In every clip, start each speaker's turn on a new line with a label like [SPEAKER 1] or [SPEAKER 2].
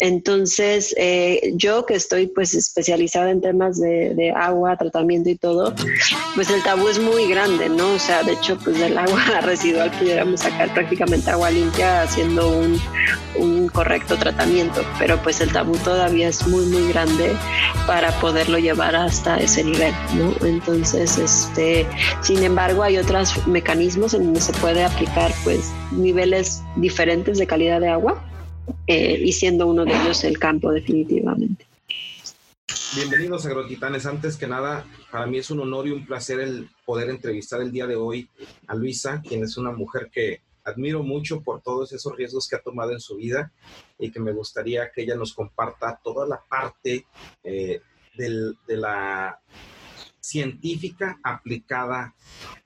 [SPEAKER 1] Entonces, eh, yo que estoy pues especializada en temas de, agua, tratamiento y todo, pues el tabú es muy grande, ¿no? O sea, de hecho, pues del agua residual pudiéramos sacar prácticamente agua limpia haciendo un, un correcto tratamiento, pero pues el tabú todavía es muy, muy grande para poderlo llevar hasta ese nivel, ¿no? Entonces, este, sin embargo, hay otros mecanismos en donde se puede aplicar pues niveles diferentes de calidad de agua eh, y siendo uno de ellos el campo definitivamente.
[SPEAKER 2] Bienvenidos Agrotitanes. Antes que nada, para mí es un honor y un placer el poder entrevistar el día de hoy a Luisa, quien es una mujer que admiro mucho por todos esos riesgos que ha tomado en su vida y que me gustaría que ella nos comparta toda la parte eh, de la científica aplicada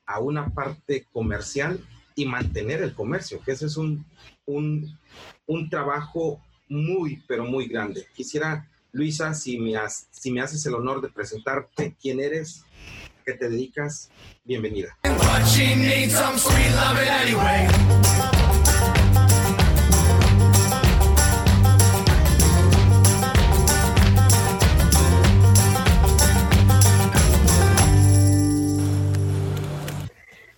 [SPEAKER 2] a una parte comercial y mantener el comercio, que ese es un, un trabajo muy, pero muy grande. Quisiera, Luisa, si me, si me haces el honor de presentarte quién eres, qué te dedicas, bienvenida.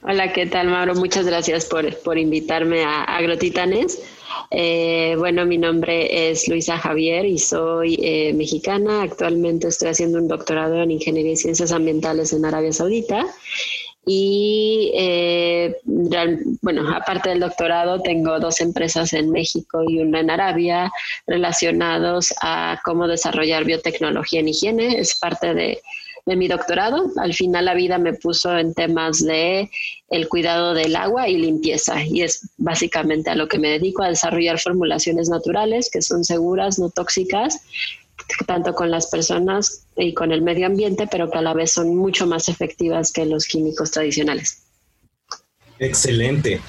[SPEAKER 1] Hola, ¿qué tal, Mauro? Muchas gracias por, por invitarme a Agrotitanes. Eh, bueno, mi nombre es Luisa Javier y soy eh, mexicana. Actualmente estoy haciendo un doctorado en Ingeniería y Ciencias Ambientales en Arabia Saudita. Y eh, bueno, aparte del doctorado, tengo dos empresas en México y una en Arabia relacionados a cómo desarrollar biotecnología en higiene. Es parte de de mi doctorado. Al final la vida me puso en temas de el cuidado del agua y limpieza y es básicamente a lo que me dedico a desarrollar formulaciones naturales que son seguras, no tóxicas, tanto con las personas y con el medio ambiente, pero que a la vez son mucho más efectivas que los químicos tradicionales.
[SPEAKER 2] Excelente.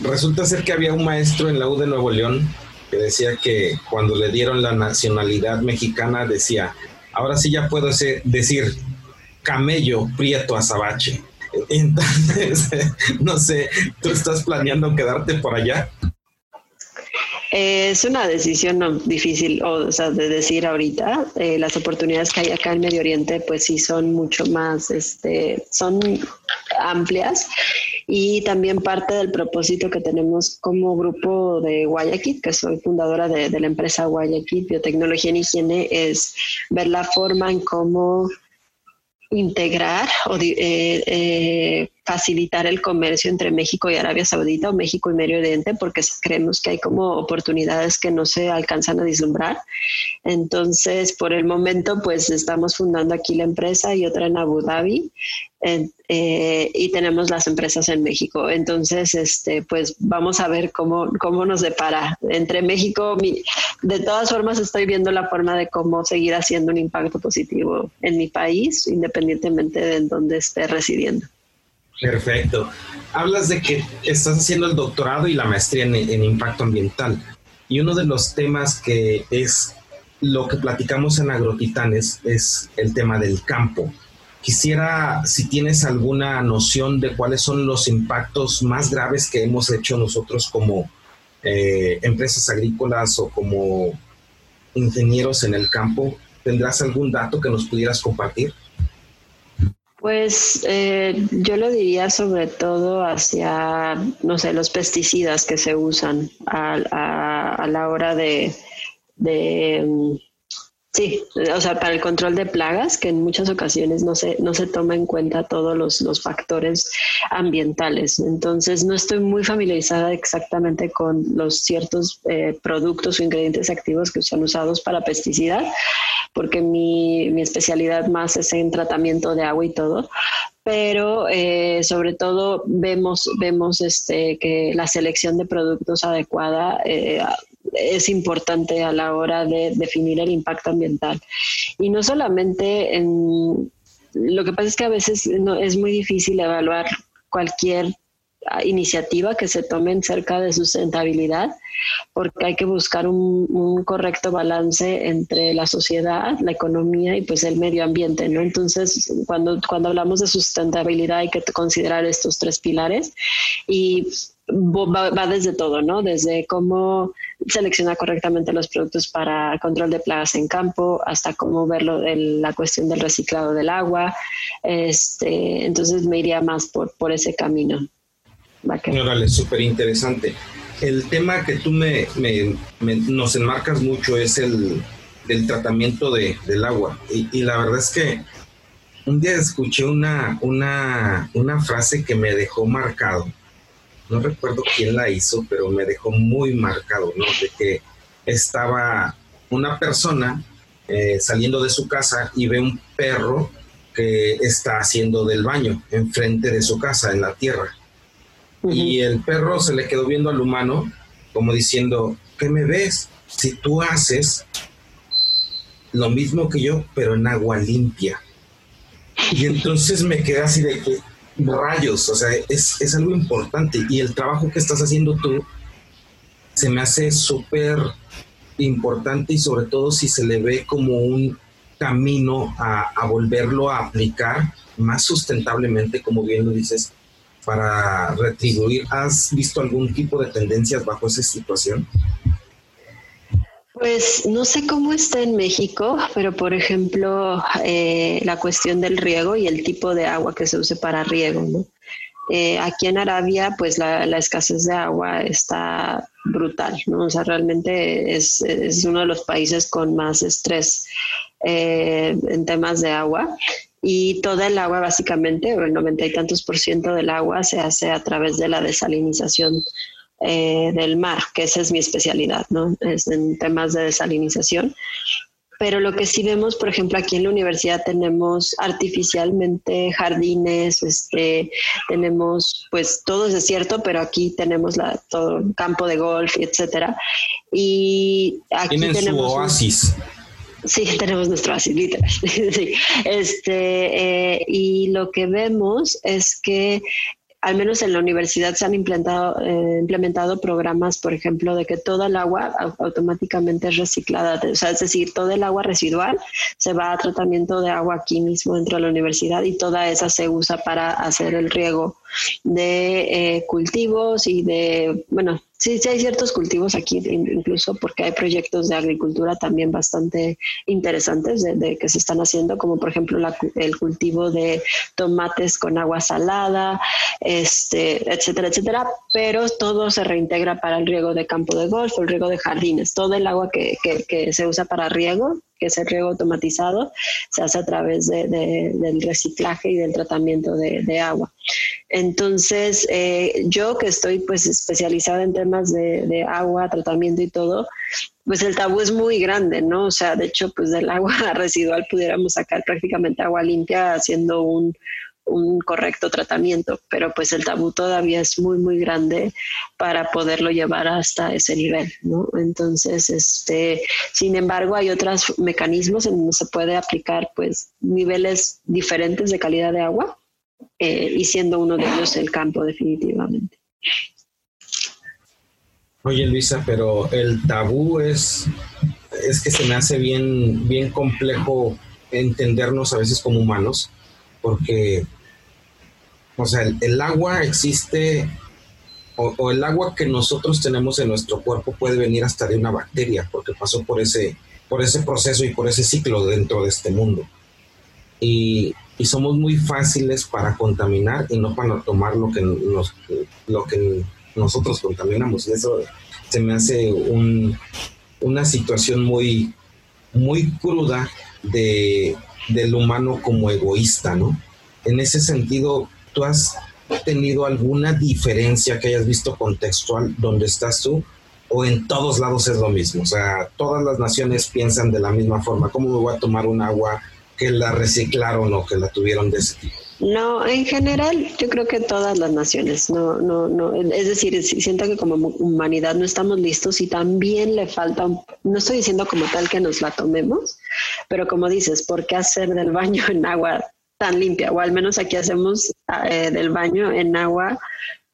[SPEAKER 2] Resulta ser que había un maestro en la U de Nuevo León que decía que cuando le dieron la nacionalidad mexicana decía, ahora sí ya puedo decir camello prieto azabache. Entonces, no sé, ¿tú estás planeando quedarte por allá?
[SPEAKER 1] Es una decisión difícil o, de decir ahorita. Eh, las oportunidades que hay acá en Medio Oriente, pues sí son mucho más, este, son amplias y también parte del propósito que tenemos como grupo de Guayaquil, que soy fundadora de, la empresa Guayaquil Biotecnología en Higiene, es ver la forma en cómo integrar o eh, eh, facilitar el comercio entre México y Arabia Saudita o México y Medio Oriente porque creemos que hay como oportunidades que no se alcanzan a vislumbrar. Entonces, por el momento, pues estamos fundando aquí la empresa y otra en Abu Dhabi eh, y tenemos las empresas en México. Entonces, este, pues vamos a ver cómo, cómo nos depara. Entre México, de todas formas estoy viendo la forma de cómo seguir haciendo un impacto positivo en mi país, independientemente de en dónde esté residiendo.
[SPEAKER 2] Perfecto. Hablas de que estás haciendo el doctorado y la maestría en, impacto ambiental. Y uno de los temas que es lo que platicamos en Agrotitanes es el tema del campo. Quisiera, si tienes alguna noción de cuáles son los impactos más graves que hemos hecho nosotros como eh, empresas agrícolas o como ingenieros en el campo, ¿tendrás algún dato que nos pudieras compartir?
[SPEAKER 1] Pues eh, yo lo diría sobre todo hacia, no sé, los pesticidas que se usan a, la hora de, de Sí, o sea, para el control de plagas, que en muchas ocasiones no se, no se toma en cuenta todos los, los factores ambientales. Entonces, no estoy muy familiarizada exactamente con los ciertos eh, productos o ingredientes activos que son usados para pesticidas, porque mi, mi especialidad más es en tratamiento de agua y todo, pero eh, sobre todo vemos, vemos este, que la selección de productos adecuada eh, es importante a la hora de definir el impacto ambiental. Y no solamente en... Lo que pasa es que a veces no, es muy difícil evaluar cualquier iniciativa que se tomen cerca de sustentabilidad, porque hay que buscar un, correcto balance entre la sociedad, la economía y pues el medio ambiente, ¿no? Entonces, cuando, cuando hablamos de sustentabilidad hay que considerar estos tres pilares y va, desde todo, ¿no? Desde cómo seleccionar correctamente los productos para control de plagas en campo, hasta cómo verlo en la cuestión del reciclado del agua. Este, entonces me iría más por, por ese camino.
[SPEAKER 2] Órale, súper interesante. El tema que tú me, nos enmarcas mucho es el del tratamiento de, del agua. Y, y, la verdad es que un día escuché una, una, una frase que me dejó marcado no recuerdo quién la hizo, pero me dejó muy marcado, ¿no? De que estaba una persona eh, saliendo de su casa y ve un perro que está haciendo del baño enfrente de su casa, en la tierra. Y el perro se le quedó viendo al humano como diciendo, ¿qué me ves? Si tú haces lo mismo que yo, pero en agua limpia. Y entonces me quedé así de que, rayos, o sea, es, es algo importante y el trabajo que estás haciendo tú se me hace súper importante y sobre todo si se le ve como un camino a, a, volverlo a aplicar más sustentablemente, como bien lo dices, para retribuir. ¿Has visto algún tipo de tendencias bajo esa situación?
[SPEAKER 1] Pues no sé cómo está en México, pero por ejemplo, eh, la cuestión del riego y el tipo de agua que se use para riego. ¿no? Eh, aquí en Arabia, pues la, escasez de agua está brutal, ¿no? O sea, realmente es, uno de los países con más estrés eh, en temas de agua. Y toda el agua, básicamente, o el noventa y tantos por ciento del agua se hace a través de la desalinización eh, del mar, que esa es mi especialidad, ¿no? Es en temas de desalinización. Pero lo que sí vemos, por ejemplo, aquí en la universidad tenemos artificialmente jardines, este, tenemos, pues todo es desierto, pero aquí tenemos la, todo campo de golf, etcétera. Y aquí
[SPEAKER 2] Tienen
[SPEAKER 1] tenemos
[SPEAKER 2] su oasis.
[SPEAKER 1] Sí, tenemos nuestro oasis, literal. sí. este, eh, y lo que vemos es que al menos en la universidad se han implementado, eh, implementado programas, por ejemplo, de que toda el agua automáticamente es reciclada, o sea, es decir, todo el agua residual se va a tratamiento de agua aquí mismo dentro de la universidad y toda esa se usa para hacer el riego de eh, cultivos y de, bueno, sí, sí hay ciertos cultivos aquí, incluso porque hay proyectos de agricultura también bastante interesantes de, que se están haciendo, como por ejemplo el cultivo de tomates con agua salada, este, etcétera, etcétera, pero todo se reintegra para el riego de campo de golf, el riego de jardines, todo el agua que, que, que se usa para riego que es el riego automatizado, se hace a través de, del reciclaje y del tratamiento de, agua. Entonces, eh, yo que estoy pues especializada en temas de, agua, tratamiento y todo, pues el tabú es muy grande, ¿no? O sea, de hecho, pues del agua residual pudiéramos sacar prácticamente agua limpia haciendo un, un correcto tratamiento, pero pues el tabú todavía es muy, muy grande para poderlo llevar hasta ese nivel, ¿no? Entonces, este, sin embargo, hay otros mecanismos en donde se puede aplicar pues niveles diferentes de calidad de agua eh, y siendo uno de ellos el campo definitivamente.
[SPEAKER 2] Oye Luisa, pero el tabú es, es que se me hace bien, bien complejo entendernos a veces como humanos, porque o sea, el, agua existe, o, el agua que nosotros tenemos en nuestro cuerpo puede venir hasta de una bacteria, porque pasó por ese, por ese proceso y por ese ciclo dentro de este mundo. Y, somos muy fáciles para contaminar y no para tomar lo que, nos, lo que nosotros contaminamos. Y eso se me hace una situación muy, muy cruda de, del humano como egoísta, ¿no? En ese sentido, ¿tú has tenido alguna diferencia que hayas visto contextual donde estás tú? ¿O en todos lados es lo mismo? O sea, todas las naciones piensan de la misma forma. ¿Cómo me voy a tomar un agua que la reciclaron o que la tuvieron de ese tipo?
[SPEAKER 1] No, en general yo creo que todas las naciones, no, no, no, es decir, siento que como humanidad no estamos listos y también le falta, no estoy diciendo como tal que nos la tomemos, pero como dices, ¿por qué hacer del baño en agua tan limpia, o al menos aquí hacemos eh, del baño en agua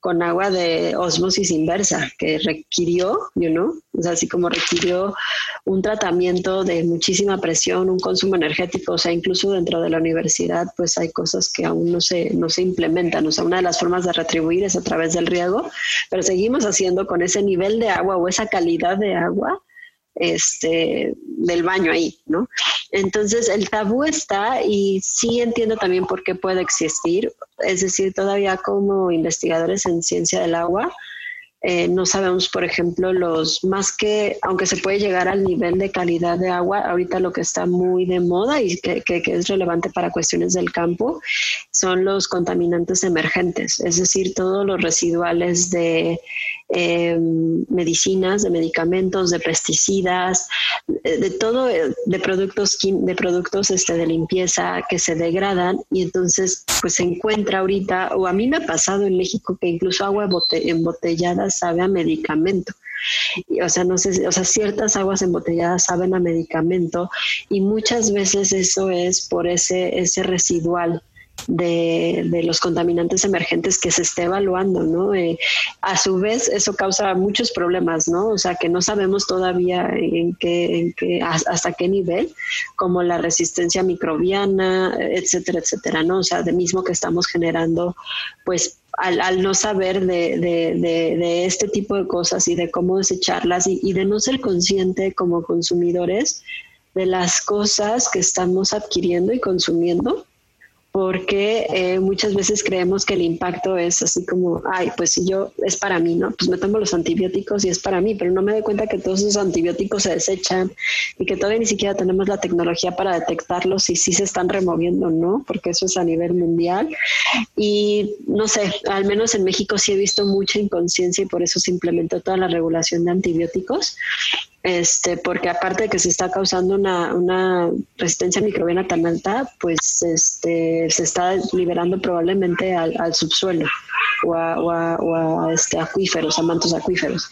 [SPEAKER 1] con agua de osmosis inversa, que requirió, you know, o sea, así como requirió un tratamiento de muchísima presión, un consumo energético, o sea, incluso dentro de la universidad, pues hay cosas que aún no se, no se implementan, o sea, una de las formas de retribuir es a través del riego, pero seguimos haciendo con ese nivel de agua o esa calidad de agua este, del baño ahí, ¿no? Entonces el tabú está y sí entiendo también por qué puede existir, es decir, todavía como investigadores en ciencia del agua, eh, no sabemos, por ejemplo, los más que, aunque se puede llegar al nivel de calidad de agua, ahorita lo que está muy de moda y que, que, es relevante para cuestiones del campo son los contaminantes emergentes, es decir, todos los residuales de eh, medicinas, de medicamentos, de pesticidas, de, todo, de productos, de productos este, de limpieza que se degradan y entonces pues se encuentra ahorita, o a mí me ha pasado en México que incluso agua embotellada sabe a medicamento. O sea, no sé, o sea, ciertas aguas embotelladas saben a medicamento y muchas veces eso es por ese, ese residual de, los contaminantes emergentes que se esté evaluando, ¿no? Eh, a su vez, eso causa muchos problemas, ¿no? O sea, que no sabemos todavía en qué, en qué hasta qué nivel, como la resistencia microbiana, etcétera, etcétera, ¿no? O sea, de mismo que estamos generando, pues, al, no saber de, de, de, este tipo de cosas y de cómo desecharlas y, y de no ser consciente como consumidores de las cosas que estamos adquiriendo y consumiendo, porque eh, muchas veces creemos que el impacto es así como, ay, pues si yo es para mí, ¿no? Pues me tomo los antibióticos y es para mí, pero no me doy cuenta que todos esos antibióticos se desechan y que todavía ni siquiera tenemos la tecnología para detectarlos y si se están removiendo, ¿no? Porque eso es a nivel mundial. Y no sé, al menos en México sí he visto mucha inconsciencia y por eso se implementó toda la regulación de antibióticos este, porque aparte de que se está causando una, resistencia microbiana tan alta, pues este, se está liberando probablemente al, subsuelo o a, este, acuíferos, a mantos acuíferos.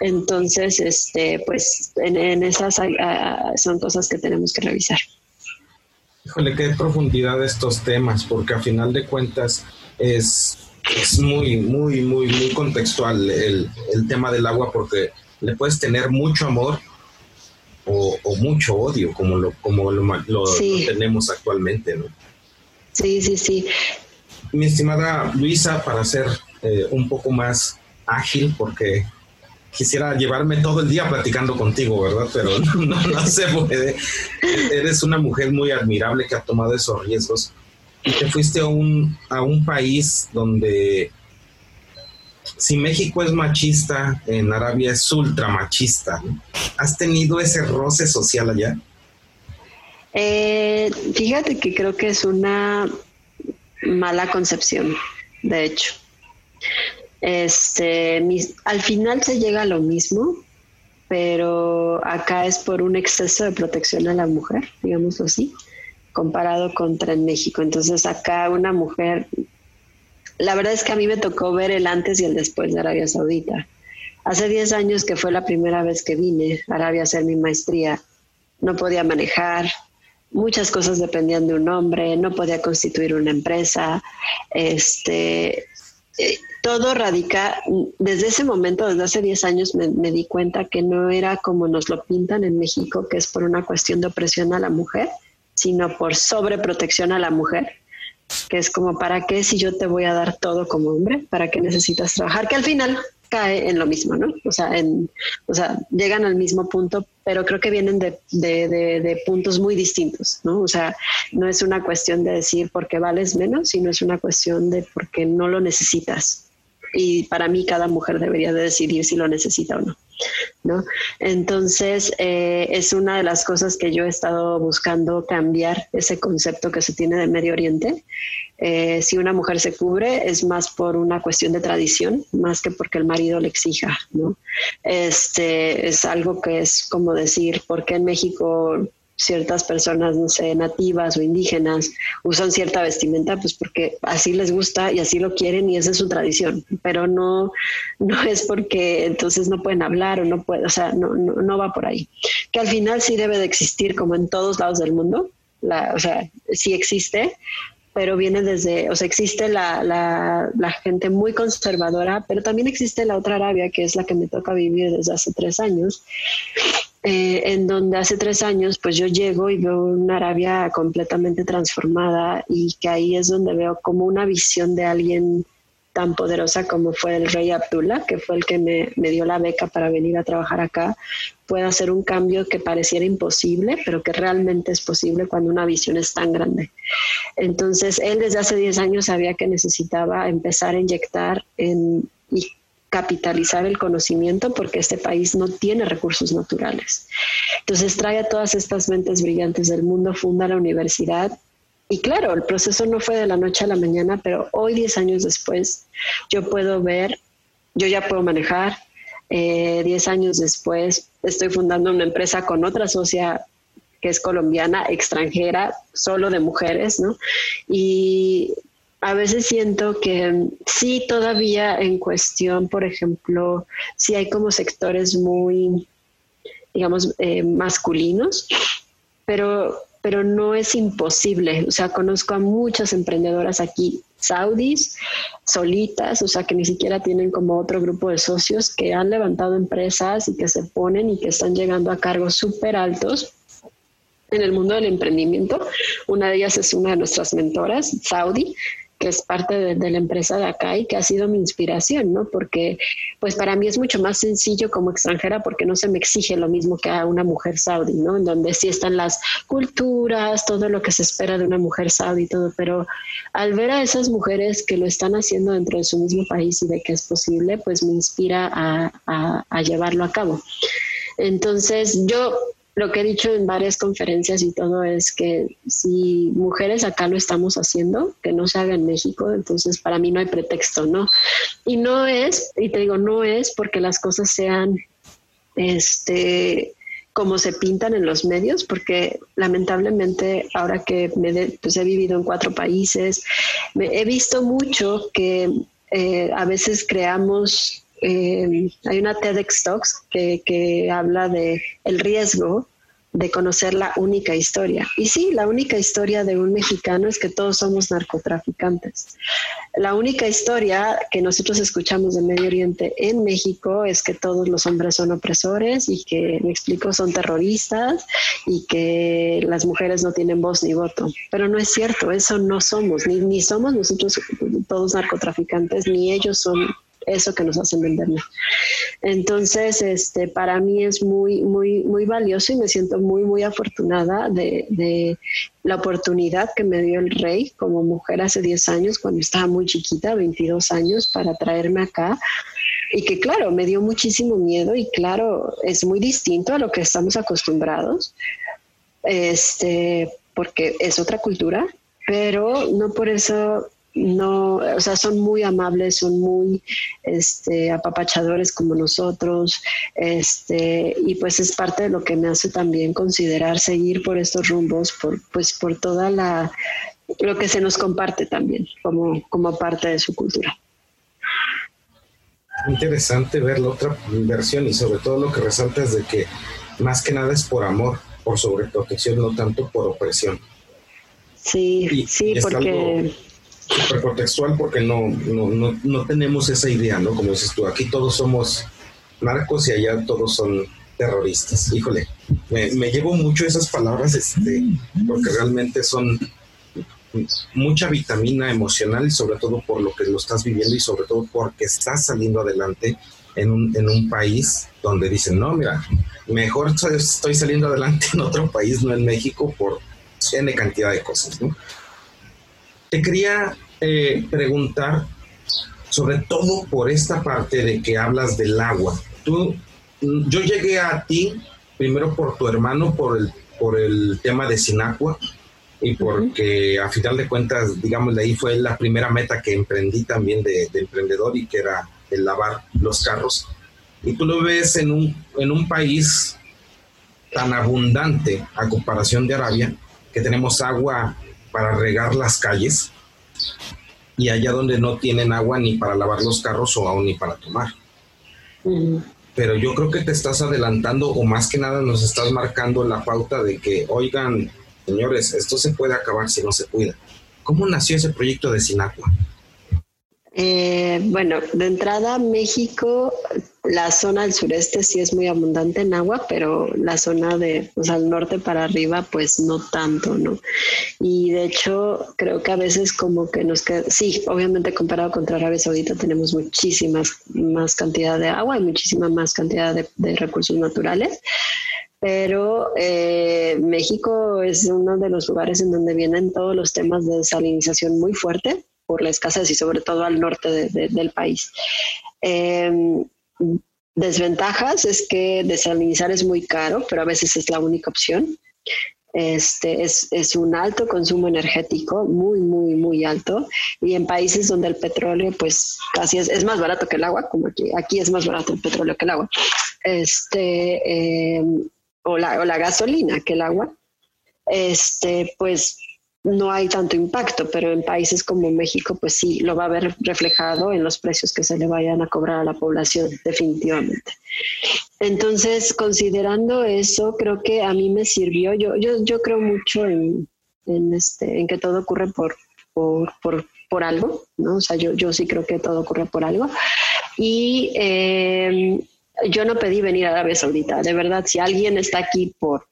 [SPEAKER 1] Entonces, este, pues en, esas son cosas que tenemos que revisar.
[SPEAKER 2] Híjole, qué profundidad de estos temas, porque a final de cuentas es, es muy, muy, muy, muy contextual el, el tema del agua, porque le puedes tener mucho amor o, mucho odio, como lo, como lo, tenemos actualmente, ¿no?
[SPEAKER 1] Sí, sí, sí.
[SPEAKER 2] Mi estimada Luisa, para ser eh, un poco más ágil, porque quisiera llevarme todo el día platicando contigo, ¿verdad? Pero no, no se puede. Eres una mujer muy admirable que ha tomado esos riesgos y te fuiste a un, a un país donde si México es machista, en Arabia es ultra machista. ¿Has tenido ese roce social allá?
[SPEAKER 1] Eh, fíjate que creo que es una mala concepción, de hecho. Este, al final se llega a lo mismo, pero acá es por un exceso de protección a la mujer, digámoslo así, comparado contra en México. Entonces acá una mujer la verdad es que a mí me tocó ver el antes y el después de Arabia Saudita. Hace 10 años que fue la primera vez que vine a Arabia a hacer mi maestría, no podía manejar, muchas cosas dependían de un hombre, no podía constituir una empresa, este, eh, todo radica, desde ese momento, desde hace 10 años me, me, di cuenta que no era como nos lo pintan en México, que es por una cuestión de opresión a la mujer, sino por sobreprotección a la mujer que es como, ¿para qué si yo te voy a dar todo como hombre? ¿Para qué necesitas trabajar? Que al final cae en lo mismo, ¿no? O sea, en, o sea llegan al mismo punto, pero creo que vienen de, de, de, puntos muy distintos, ¿no? O sea, no es una cuestión de decir porque vales menos, sino es una cuestión de porque no lo necesitas. Y para mí cada mujer debería de decidir si lo necesita o no. ¿No? Entonces, eh, es una de las cosas que yo he estado buscando cambiar ese concepto que se tiene de Medio Oriente. Eh, si una mujer se cubre es más por una cuestión de tradición, más que porque el marido le exija, ¿no? Este es algo que es como decir, ¿por qué en México ciertas personas, no sé, nativas o indígenas usan cierta vestimenta, pues porque así les gusta y así lo quieren y esa es su tradición, pero no, no es porque entonces no pueden hablar o no pueden, o sea, no, no, va por ahí. Que al final sí debe de existir como en todos lados del mundo, la, o sea, sí existe, pero viene desde, o sea, existe la, la, la, gente muy conservadora, pero también existe la otra Arabia, que es la que me toca vivir desde hace tres años, eh, en donde hace tres años, pues yo llego y veo una Arabia completamente transformada y que ahí es donde veo como una visión de alguien tan poderosa como fue el rey Abdullah, que fue el que me, me, dio la beca para venir a trabajar acá, puede hacer un cambio que pareciera imposible, pero que realmente es posible cuando una visión es tan grande. Entonces, él desde hace 10 años sabía que necesitaba empezar a inyectar en, capitalizar el conocimiento porque este país no tiene recursos naturales. Entonces trae a todas estas mentes brillantes del mundo, funda la universidad y claro, el proceso no fue de la noche a la mañana, pero hoy, 10 años después, yo puedo ver, yo ya puedo manejar. Eh, 10 años después, estoy fundando una empresa con otra socia que es colombiana, extranjera, solo de mujeres, ¿no? Y a veces siento que sí, todavía en cuestión, por ejemplo, sí hay como sectores muy, digamos, eh, masculinos, pero pero no es imposible. O sea, conozco a muchas emprendedoras aquí saudis, solitas, o sea, que ni siquiera tienen como otro grupo de socios que han levantado empresas y que se ponen y que están llegando a cargos súper altos en el mundo del emprendimiento. Una de ellas es una de nuestras mentoras, Saudi, que es parte de, la empresa de acá y que ha sido mi inspiración, ¿no? Porque pues para mí es mucho más sencillo como extranjera porque no se me exige lo mismo que a una mujer saudí, ¿no? En donde sí están las culturas, todo lo que se espera de una mujer saudí y todo, pero al ver a esas mujeres que lo están haciendo dentro de su mismo país y de que es posible, pues me inspira a, a llevarlo a cabo. Entonces yo lo que he dicho en varias conferencias y todo es que si mujeres acá lo estamos haciendo, que no se haga en México, entonces para mí no hay pretexto, ¿no? Y no es, y te digo, no es porque las cosas sean este como se pintan en los medios, porque lamentablemente ahora que me pues he vivido en cuatro países, me, he visto mucho que eh, a veces creamos eh, hay una TEDx Talks que, que habla de el riesgo de conocer la única historia. Y sí, la única historia de un mexicano es que todos somos narcotraficantes. La única historia que nosotros escuchamos de Medio Oriente en México es que todos los hombres son opresores y que, me explico, son terroristas y que las mujeres no tienen voz ni voto. Pero no es cierto, eso no somos, ni, ni somos nosotros todos narcotraficantes, ni ellos son eso que nos hacen venderme. Entonces, este, para mí es muy, muy, muy valioso y me siento muy, muy afortunada de, de la oportunidad que me dio el rey como mujer hace 10 años, cuando estaba muy chiquita, 22 años, para traerme acá. Y que claro, me dio muchísimo miedo y claro, es muy distinto a lo que estamos acostumbrados, este, porque es otra cultura, pero no por eso no, o sea, son muy amables, son muy este, apapachadores como nosotros, este, y pues es parte de lo que me hace también considerar seguir por estos rumbos, por, pues por toda la, lo que se nos comparte también como, como parte de su cultura.
[SPEAKER 2] Interesante ver la otra versión y sobre todo lo que resalta es de que más que nada es por amor, por sobreprotección, no tanto por opresión.
[SPEAKER 1] Sí, sí, porque
[SPEAKER 2] contextual porque no, no, no, tenemos esa idea, ¿no? Como dices tú, aquí todos somos narcos y allá todos son terroristas. Híjole, me, me llevo mucho esas palabras este, porque realmente son mucha vitamina emocional y sobre todo por lo que lo estás viviendo y sobre todo porque estás saliendo adelante en un, en un país donde dicen, no, mira, mejor estoy saliendo adelante en otro país, no en México, por N cantidad de cosas, ¿no? Te quería eh, preguntar, sobre todo por esta parte de que hablas del agua. Tú, yo llegué a ti primero por tu hermano, por el, por el tema de Sinacua, y porque a final de cuentas, digamos, de ahí fue la primera meta que emprendí también de, emprendedor y que era el lavar los carros. Y tú lo ves en un, en un país tan abundante a comparación de Arabia, que tenemos agua para regar las calles y allá donde no tienen agua ni para lavar los carros o aún ni para tomar. Pero yo creo que te estás adelantando o más que nada nos estás marcando la pauta de que, oigan, señores, esto se puede acabar si no se cuida. ¿Cómo nació ese proyecto de Sinacua?
[SPEAKER 1] Eh, bueno, de entrada México, la zona del sureste sí es muy abundante en agua, pero la zona de, al norte para arriba, pues no tanto, ¿no? Y de hecho, creo que a veces como que nos queda, sí, obviamente comparado contra Arabia Saudita tenemos muchísimas más cantidad de agua y muchísima más cantidad de, de recursos naturales, pero eh, México es uno de los lugares en donde vienen todos los temas de desalinización muy fuerte por la escasez y sobre todo al norte del país. Em, desventajas es que desalinizar es muy caro, pero a veces es la única opción. Este es, es, un alto consumo energético, muy, muy, muy alto. Y en países donde el petróleo, pues casi es, es más barato que el agua, como aquí, aquí es más barato el petróleo que el agua. Este, em, o la, o la gasolina que el agua, este, pues no hay tanto impacto, pero en países como México, pues sí, lo va a ver reflejado en los precios que se le vayan a cobrar a la población, definitivamente. Entonces, considerando eso, creo que a mí me sirvió, yo, yo, yo creo mucho en, en, este, en que todo ocurre por, por, por, por, algo, ¿no? O sea, yo, yo sí creo que todo ocurre por algo. Y eh, yo no pedí venir a Arabia Saudita. De verdad, si alguien está aquí por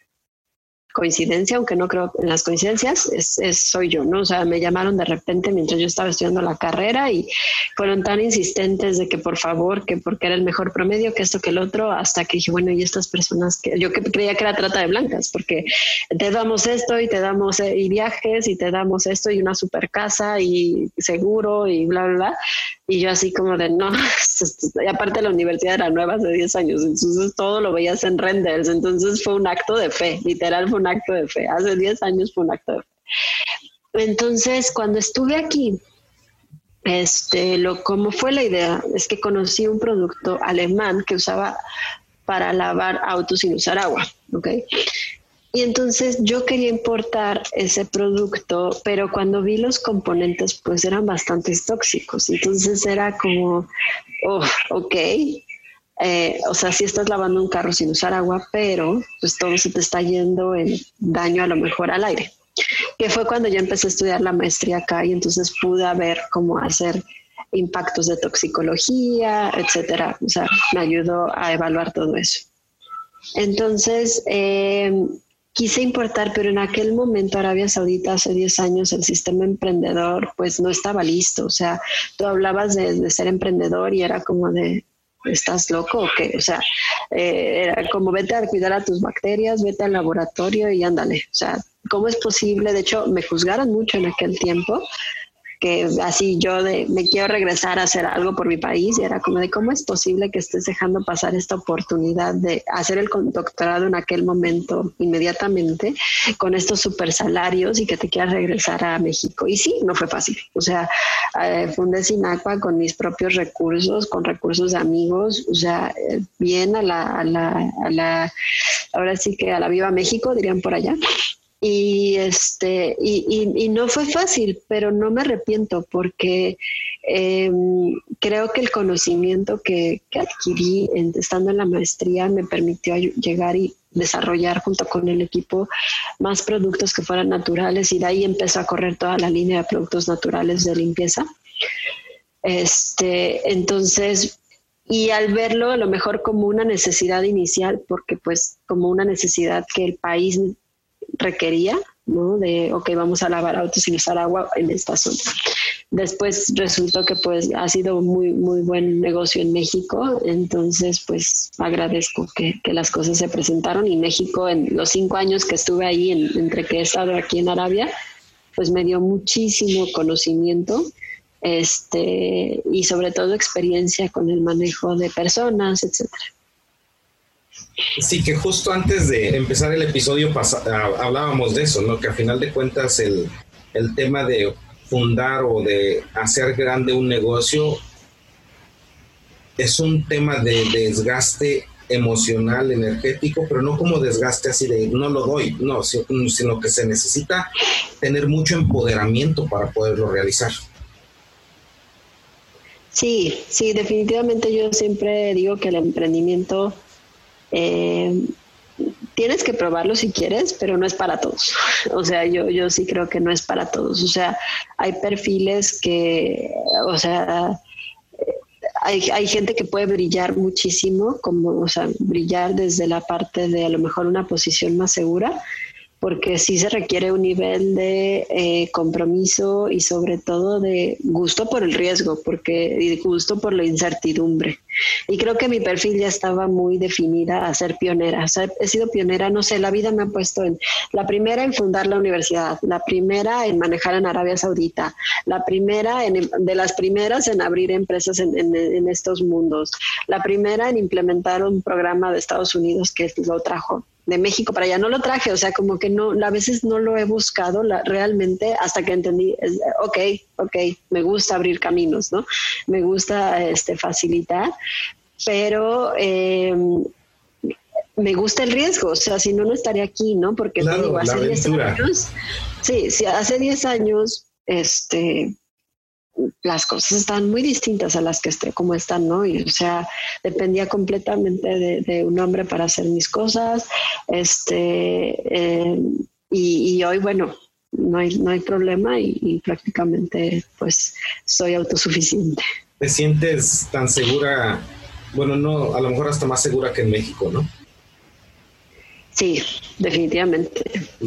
[SPEAKER 1] coincidencia, aunque no creo en las coincidencias, es, soy yo, ¿no? O sea, me llamaron de repente mientras yo estaba estudiando la carrera y fueron tan insistentes de que por favor, que porque era el mejor promedio, que esto, que el otro, hasta que dije, bueno, y estas personas que yo creía que era trata de blancas, porque te damos esto y te damos eh, y viajes y te damos esto y una super casa y seguro y bla, bla, bla. Y yo así como de, no, y aparte la universidad era nueva hace 10 años, entonces todo lo veías en renders, entonces fue un acto de fe, literal fue un acto de fe, hace 10 años fue un acto de fe. Entonces, cuando estuve aquí, este, lo, como fue la idea, es que conocí un producto alemán que usaba para lavar autos sin usar agua, ¿ok? Y entonces yo quería importar ese producto, pero cuando vi los componentes, pues eran bastante tóxicos. Entonces era como, oh, ok. Eh, o sea, si estás lavando un carro sin usar agua, pero pues todo se te está yendo en daño a lo mejor al aire. Que fue cuando yo empecé a estudiar la maestría acá y entonces pude ver cómo hacer impactos de toxicología, etcétera. O sea, me ayudó a evaluar todo eso. Entonces, eh, quise importar, pero en aquel momento Arabia Saudita, hace 10 años, el sistema emprendedor pues no estaba listo. O sea, tú hablabas de, ser emprendedor y era como de, ¿estás loco o qué? O sea, eh, era como vete a cuidar a tus bacterias, vete al laboratorio y ándale. O sea, ¿cómo es posible? De hecho, me juzgaron mucho en aquel tiempo que así yo de, me quiero regresar a hacer algo por mi país y era como de cómo es posible que estés dejando pasar esta oportunidad de hacer el doctorado en aquel momento inmediatamente con estos super salarios y que te quieras regresar a México. Y sí, no fue fácil. O sea, eh, fundé Sinacua con mis propios recursos, con recursos de amigos, o sea, bien a la, a la, a la, ahora sí que a la viva México, dirían por allá y este y, y, no fue fácil pero no me arrepiento porque em, creo que el conocimiento que, que adquirí estando en la maestría me permitió llegar y desarrollar junto con el equipo más productos que fueran naturales y de ahí empezó a correr toda la línea de productos naturales de limpieza. Este entonces y al verlo a lo mejor como una necesidad inicial, porque pues como una necesidad que el país requería, ¿no? De, ok, vamos a lavar autos sin usar agua en esta zona. Después resultó que pues ha sido muy, muy buen negocio en México, entonces pues agradezco que, que las cosas se presentaron y México en los cinco años que estuve ahí, entre que he estado aquí en Arabia, pues me dio muchísimo conocimiento este, y sobre todo experiencia con el manejo de personas, etcétera.
[SPEAKER 2] Sí, que justo antes de empezar el episodio hablábamos de eso, ¿no? Que a final de cuentas el, el tema de fundar o de hacer grande un negocio es un tema de desgaste emocional, energético, pero no como desgaste así de no lo doy, no, sino que se necesita tener mucho empoderamiento para poderlo realizar.
[SPEAKER 1] Sí, sí, definitivamente yo siempre digo que el emprendimiento eh, tienes que probarlo si quieres, pero no es para todos. O sea, yo, yo sí creo que no es para todos. O sea, hay perfiles que, o sea, hay, hay, gente que puede brillar muchísimo, como, o sea, brillar desde la parte de a lo mejor una posición más segura, porque sí se requiere un nivel de eh, compromiso y sobre todo de gusto por el riesgo, porque y gusto por la incertidumbre. Y creo que mi perfil ya estaba muy definida a ser pionera. O sea, he sido pionera, no sé, la vida me ha puesto en la primera en fundar la universidad, la primera en manejar en Arabia Saudita, la primera en, de las primeras en abrir empresas en, en estos mundos, la primera en implementar un programa de Estados Unidos que lo trajo de México para allá. No lo traje, o sea, como que no, a veces no lo he buscado realmente hasta que entendí, ok, ok, me gusta abrir caminos, ¿no? Me gusta este, facilitar, pero eh, me gusta el riesgo, o sea, si no, no estaría aquí, ¿no? Porque digo, hace 10 años, sí, sí, hace 10 años, este, las cosas están muy distintas a las que esté como están, ¿no? Y, o sea, dependía completamente de, un hombre para hacer mis cosas, este, eh, y, hoy, bueno, no hay, no hay problema y, prácticamente, pues, soy autosuficiente.
[SPEAKER 2] ¿Te sientes tan segura? Bueno, no, a lo mejor hasta más segura que en México, ¿no?
[SPEAKER 1] Sí, definitivamente.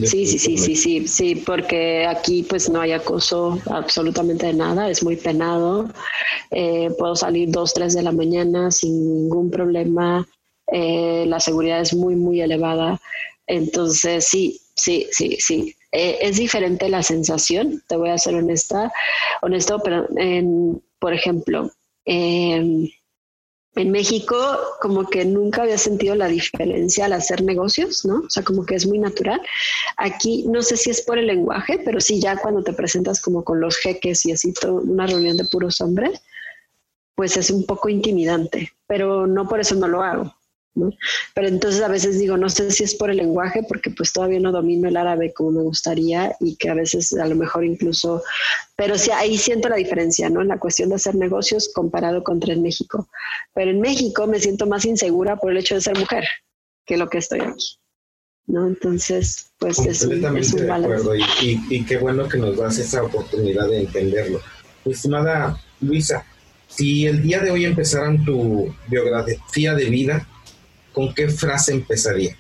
[SPEAKER 1] Sí, sí, sí, sí, sí, sí, porque aquí pues no hay acoso absolutamente de nada, es muy penado. Eh, puedo salir dos, tres de la mañana sin ningún problema. Eh, la seguridad es muy, muy elevada. Entonces, sí, sí, sí, sí. Eh, es diferente la sensación, te voy a ser honesta, honesto, pero en, por ejemplo, eh, en México como que nunca había sentido la diferencia al hacer negocios, ¿no? O sea, como que es muy natural. Aquí no sé si es por el lenguaje, pero sí ya cuando te presentas como con los jeques y así, todo, una reunión de puros hombres, pues es un poco intimidante, pero no por eso no lo hago. Pero entonces a veces digo, no sé si es por el lenguaje, porque pues todavía no domino el árabe como me gustaría y que a veces a lo mejor incluso, pero sí ahí siento la diferencia, ¿no? En la cuestión de hacer negocios comparado contra en México. Pero en México me siento más insegura por el hecho de ser mujer que lo que estoy aquí. ¿no? Entonces, pues es un,
[SPEAKER 2] de acuerdo y, y, qué bueno que nos das esa oportunidad de entenderlo. Estimada Luisa, si el día de hoy empezaran tu biografía de vida, ¿con qué frase empezaría?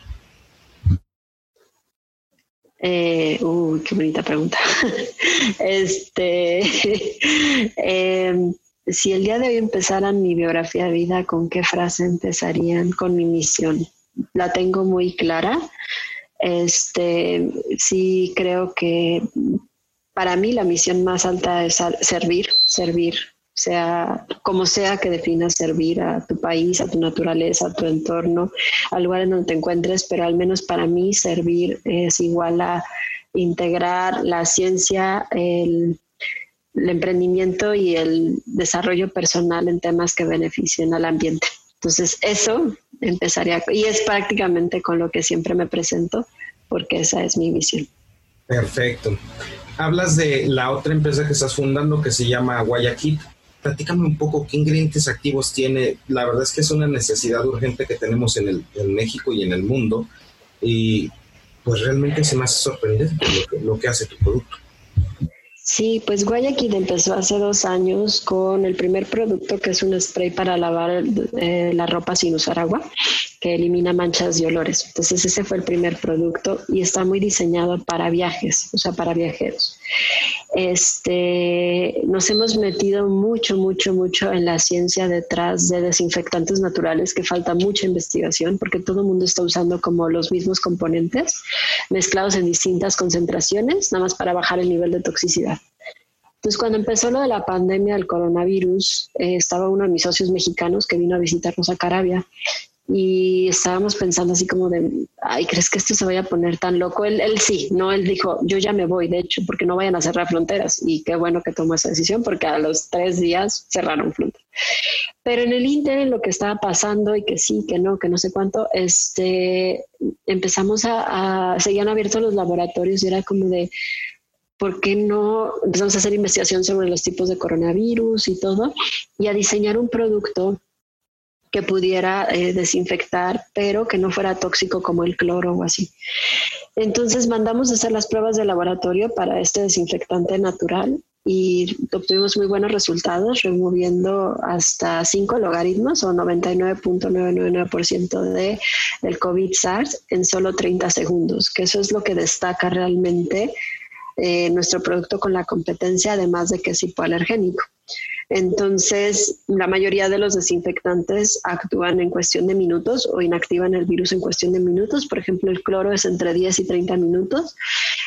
[SPEAKER 1] Eh, uy, qué bonita pregunta. este, em, si el día de hoy empezaran mi biografía de vida, ¿con qué frase empezarían? Con mi misión. La tengo muy clara. Este, sí creo que para mí la misión más alta es servir, servir, sea como sea que definas servir a tu país, a tu naturaleza, a tu entorno, al lugar en donde te encuentres, pero al menos para mí servir es igual a integrar la ciencia, el, emprendimiento y el desarrollo personal en temas que beneficien al ambiente. Entonces, eso empezaría, y es prácticamente con lo que siempre me presento, porque esa es mi visión.
[SPEAKER 2] Perfecto. Hablas de la otra empresa que estás fundando que se llama Guayaquil platícame un poco qué ingredientes activos tiene. La verdad es que es una necesidad urgente que tenemos en, el, en México y en el mundo. Y pues realmente se me hace sorprendente lo que, lo que hace tu producto.
[SPEAKER 1] Sí, pues Guayaquil empezó hace dos años con el primer producto que es un spray para lavar eh, la ropa sin usar agua, que elimina manchas y olores. Entonces ese fue el primer producto y está muy diseñado para viajes, o sea, para viajeros. Este, nos hemos metido mucho, mucho, mucho en la ciencia detrás de desinfectantes naturales, que falta mucha investigación porque todo el mundo está usando como los mismos componentes mezclados en distintas concentraciones, nada más para bajar el nivel de toxicidad. Entonces, cuando empezó lo de la pandemia del coronavirus, eh, estaba uno de mis socios mexicanos que vino a visitarnos a Carabia y estábamos pensando así como de, ay, ¿crees que esto se vaya a poner tan loco? Él, él sí, no, él dijo, yo ya me voy, de hecho, porque no vayan a cerrar fronteras. Y qué bueno que tomó esa decisión, porque a los tres días cerraron fronteras. Pero en el Inter, lo que estaba pasando y que sí, que no, que no sé cuánto, este, empezamos a, a seguían abiertos los laboratorios y era como de, ¿por qué no empezamos a hacer investigación sobre los tipos de coronavirus y todo? Y a diseñar un producto que pudiera eh, desinfectar, pero que no fuera tóxico como el cloro o así. Entonces mandamos a hacer las pruebas de laboratorio para este desinfectante natural y obtuvimos muy buenos resultados, removiendo hasta 5 logaritmos o 99.999% de, del COVID-SARS en solo 30 segundos, que eso es lo que destaca realmente eh, nuestro producto con la competencia, además de que es hipoalergénico. Entonces, la mayoría de los desinfectantes actúan en cuestión de minutos o inactivan el virus en cuestión de minutos. Por ejemplo, el cloro es entre 10 y 30 minutos,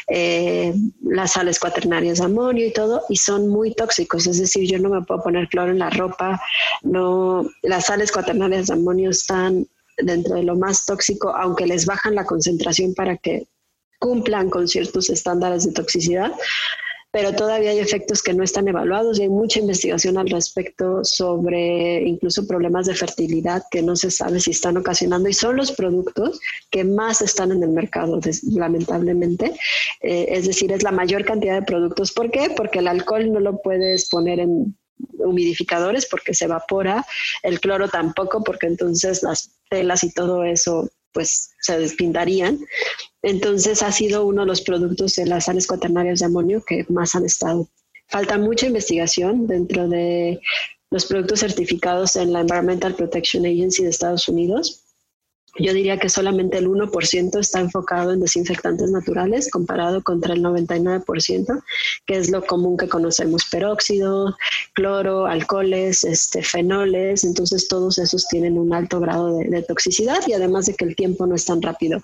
[SPEAKER 1] eh, las sales cuaternarias de amonio y todo, y son muy tóxicos. Es decir, yo no me puedo poner cloro en la ropa, no, las sales cuaternarias de amonio están dentro de lo más tóxico, aunque les bajan la concentración para que cumplan con ciertos estándares de toxicidad, pero todavía hay efectos que no están evaluados y hay mucha investigación al respecto sobre incluso problemas de fertilidad que no se sabe si están ocasionando y son los productos que más están en el mercado, lamentablemente. Eh, es decir, es la mayor cantidad de productos. ¿Por qué? Porque el alcohol no lo puedes poner en humidificadores porque se evapora, el cloro tampoco porque entonces las telas y todo eso pues se despintarían. Entonces ha sido uno de los productos de las sales cuaternarias de amonio que más han estado. Falta mucha investigación dentro de los productos certificados en la Environmental Protection Agency de Estados Unidos yo diría que solamente el 1% está enfocado en desinfectantes naturales comparado contra el 99%, que es lo común que conocemos, peróxido, cloro, alcoholes, este, fenoles, entonces todos esos tienen un alto grado de, toxicidad y además de que el tiempo no es tan rápido.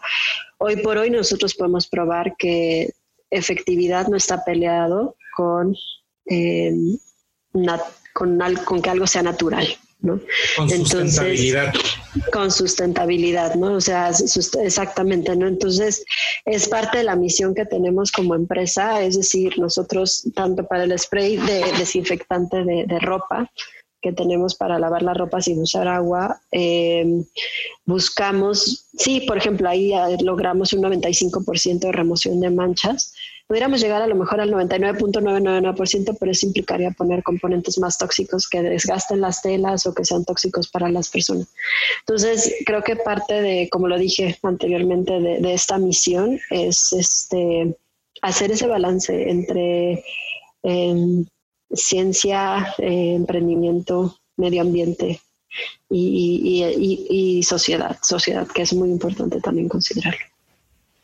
[SPEAKER 1] Hoy por hoy nosotros podemos probar que efectividad no está peleado con, eh, con, con que algo sea natural. ¿No?
[SPEAKER 2] Con sustentabilidad.
[SPEAKER 1] con sustentabilidad, ¿no? O sea, exactamente, ¿no? Entonces, es parte de la misión que tenemos como empresa, es decir, nosotros, tanto para el spray de desinfectante de, de ropa, que tenemos para lavar la ropa sin usar agua, eh, buscamos, sí, por ejemplo, ahí logramos un 95% de remoción de manchas. Pudiéramos llegar a lo mejor al 99.99%, pero eso implicaría poner componentes más tóxicos que desgasten las telas o que sean tóxicos para las personas. Entonces, creo que parte de, como lo dije anteriormente, de, esta misión es este, hacer ese balance entre... Em, ciencia, eh, emprendimiento, medio ambiente y, sociedad, sociedad, que es muy importante también considerarlo.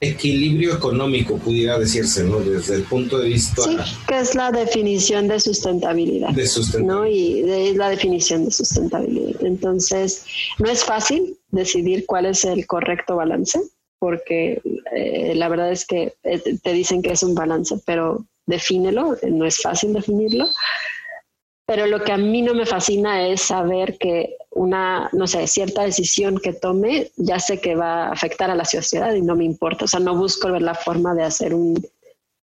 [SPEAKER 2] Equilibrio económico, pudiera decirse, ¿no? Desde el punto de vista...
[SPEAKER 1] Sí, que es la definición de sustentabilidad.
[SPEAKER 2] De sustentabilidad.
[SPEAKER 1] ¿no? Y es la definición de sustentabilidad. Entonces, no es fácil decidir cuál es el correcto balance, porque eh, la verdad es que eh, te dicen que es un balance, pero defínelo, no es fácil definirlo, pero lo que a mí no me fascina es saber que una, no sé, cierta decisión que tome, ya sé que va a afectar a la sociedad y no me importa, o sea, no busco ver la forma de hacer un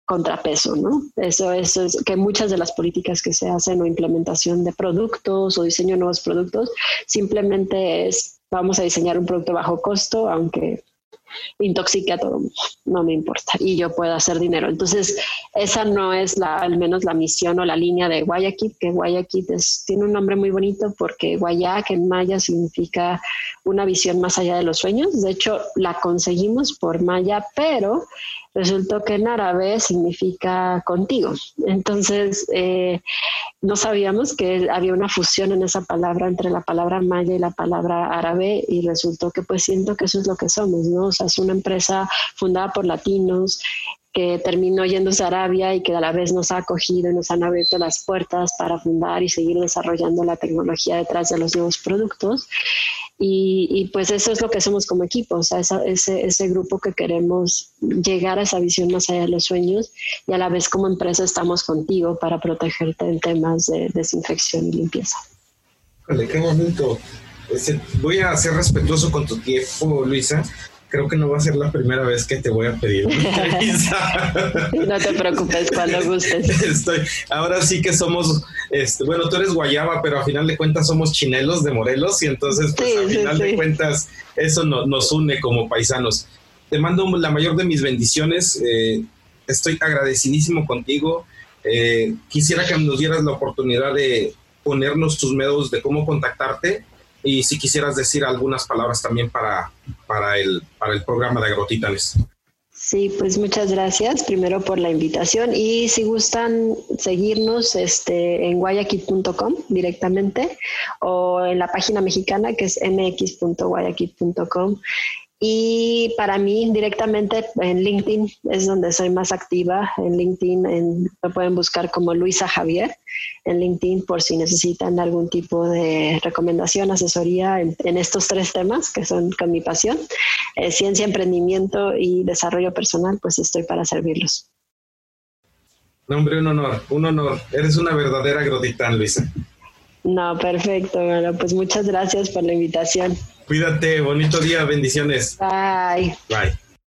[SPEAKER 1] contrapeso, ¿no? Eso, eso es que muchas de las políticas que se hacen o implementación de productos o diseño de nuevos productos simplemente es vamos a diseñar un producto bajo costo, aunque intoxique a todo mundo, no me importa y yo puedo hacer dinero. Entonces, esa no es la, al menos la misión o la línea de Guayaquil, que Guayaquil tiene un nombre muy bonito porque Guayac en maya significa una visión más allá de los sueños. De hecho, la conseguimos por maya, pero resultó que en árabe significa contigo. Entonces, eh, no sabíamos que había una fusión en esa palabra entre la palabra maya y la palabra árabe y resultó que pues siento que eso es lo que somos, ¿no? O sea, es una empresa fundada por latinos que terminó yéndose a Arabia y que a la vez nos ha acogido y nos han abierto las puertas para fundar y seguir desarrollando la tecnología detrás de los nuevos productos. Y, pues eso es lo que somos como equipo, o sea, ese, ese grupo que queremos llegar a esa visión más allá de los sueños y a la vez como empresa estamos contigo para protegerte en temas de desinfección y limpieza.
[SPEAKER 2] Vale, qué bonito. Este, voy a ser respetuoso con tu tiempo, Luisa creo que no va a ser la primera vez que te voy a pedir una
[SPEAKER 1] entrevista. no te preocupes, cuando gustes.
[SPEAKER 2] Estoy, ahora sí que somos, este, bueno, tú eres guayaba, pero a final de cuentas somos chinelos de Morelos y entonces pues a final de cuentas eso nos une como paisanos. Te mando la mayor de mis bendiciones. Eh, estoy agradecidísimo contigo. Eh, quisiera que nos dieras la oportunidad de ponernos tus medios de cómo contactarte y si quisieras decir algunas palabras también para, para, el, para el programa de Agrotitanes.
[SPEAKER 1] Sí, pues muchas gracias primero por la invitación y si gustan seguirnos este, en guayaquil.com directamente o en la página mexicana que es mx.guayaquil.com y para mí directamente en LinkedIn es donde soy más activa. En LinkedIn me pueden buscar como Luisa Javier en LinkedIn por si necesitan algún tipo de recomendación, asesoría en, estos tres temas que son con mi pasión. Eh, ciencia, emprendimiento y desarrollo personal, pues estoy para servirlos.
[SPEAKER 2] No, hombre, un honor, un honor. Eres una verdadera grotitán, Luisa.
[SPEAKER 1] No, perfecto. Bueno, pues muchas gracias por la invitación.
[SPEAKER 2] Cuídate, bonito día, bendiciones.
[SPEAKER 1] Bye.
[SPEAKER 2] Bye.